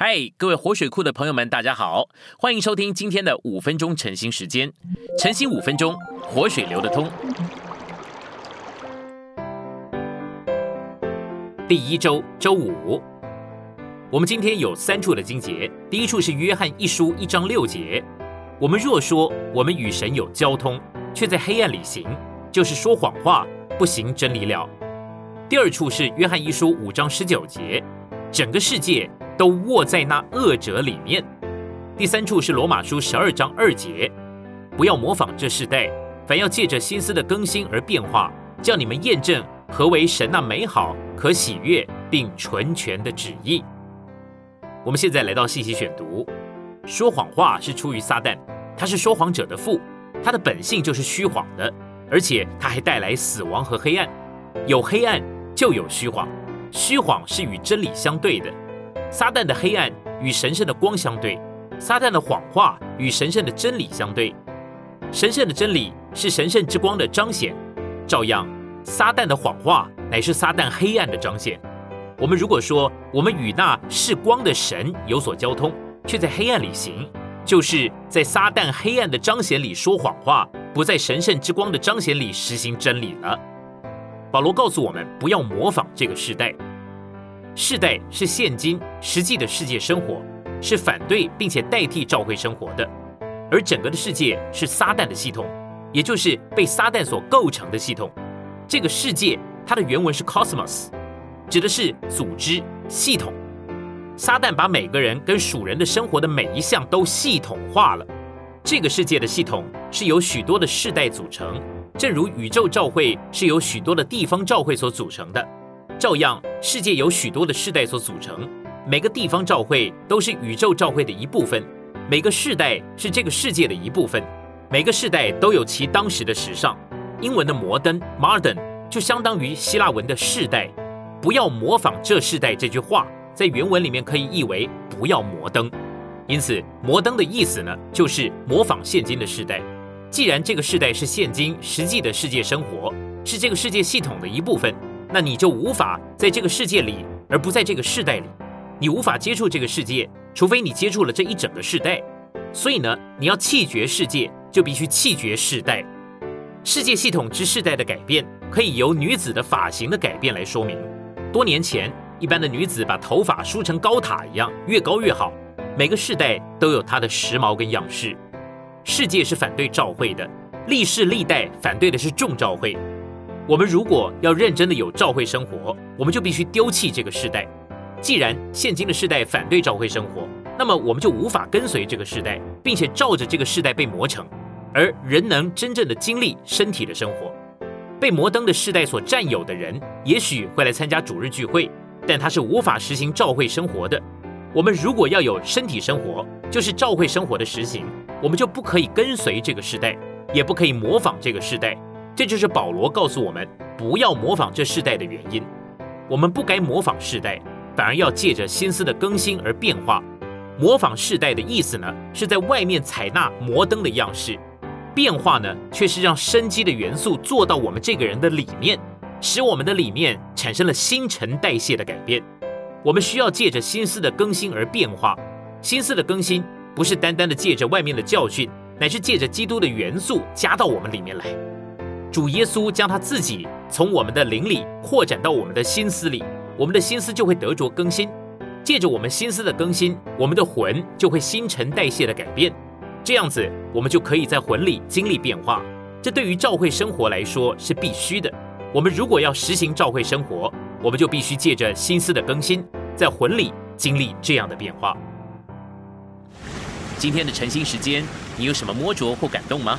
嗨，各位活水库的朋友们，大家好，欢迎收听今天的五分钟晨兴时间。晨兴五分钟，活水流得通。第一周周五，我们今天有三处的经节。第一处是约翰一书一章六节，我们若说我们与神有交通，却在黑暗里行，就是说谎话，不行真理了。第二处是约翰一书五章十九节，整个世界。都握在那恶者里面。第三处是罗马书十二章二节，不要模仿这世代，反要借着心思的更新而变化，叫你们验证何为神那美好、可喜悦并纯全的旨意。我们现在来到信息选读，说谎话是出于撒旦，他是说谎者的父，他的本性就是虚谎的，而且他还带来死亡和黑暗。有黑暗就有虚谎，虚谎是与真理相对的。撒旦的黑暗与神圣的光相对，撒旦的谎话与神圣的真理相对。神圣的真理是神圣之光的彰显，照样，撒旦的谎话乃是撒旦黑暗的彰显。我们如果说我们与那是光的神有所交通，却在黑暗里行，就是在撒旦黑暗的彰显里说谎话，不在神圣之光的彰显里实行真理了。保罗告诉我们，不要模仿这个时代。世代是现今实际的世界生活，是反对并且代替教会生活的，而整个的世界是撒旦的系统，也就是被撒旦所构成的系统。这个世界它的原文是 cosmos，指的是组织系统。撒旦把每个人跟属人的生活的每一项都系统化了。这个世界的系统是由许多的世代组成，正如宇宙教会是由许多的地方教会所组成的。照样，世界由许多的世代所组成，每个地方教会都是宇宙教会的一部分，每个世代是这个世界的一部分，每个世代都有其当时的时尚。英文的摩登 （modern） 就相当于希腊文的世代。不要模仿这世代这句话，在原文里面可以译为不要摩登。因此，摩登的意思呢，就是模仿现今的世代。既然这个世代是现今实际的世界生活，是这个世界系统的一部分。那你就无法在这个世界里，而不在这个世代里。你无法接触这个世界，除非你接触了这一整个世代。所以呢，你要弃绝世界，就必须弃绝世代。世界系统之世代的改变，可以由女子的发型的改变来说明。多年前，一般的女子把头发梳成高塔一样，越高越好。每个世代都有它的时髦跟样式。世界是反对照会的，历世历代反对的是重照会。我们如果要认真的有照会生活，我们就必须丢弃这个时代。既然现今的世代反对照会生活，那么我们就无法跟随这个时代，并且照着这个时代被磨成。而人能真正的经历身体的生活，被摩登的世代所占有的人，也许会来参加主日聚会，但他是无法实行照会生活的。我们如果要有身体生活，就是照会生活的实行，我们就不可以跟随这个时代，也不可以模仿这个时代。这就是保罗告诉我们不要模仿这世代的原因。我们不该模仿世代，反而要借着心思的更新而变化。模仿世代的意思呢，是在外面采纳摩登的样式；变化呢，却是让生机的元素做到我们这个人的里面，使我们的里面产生了新陈代谢的改变。我们需要借着心思的更新而变化。心思的更新不是单单的借着外面的教训，乃是借着基督的元素加到我们里面来。主耶稣将他自己从我们的灵里扩展到我们的心思里，我们的心思就会得着更新。借着我们心思的更新，我们的魂就会新陈代谢的改变。这样子，我们就可以在魂里经历变化。这对于教会生活来说是必须的。我们如果要实行教会生活，我们就必须借着心思的更新，在魂里经历这样的变化。今天的晨兴时间，你有什么摸着或感动吗？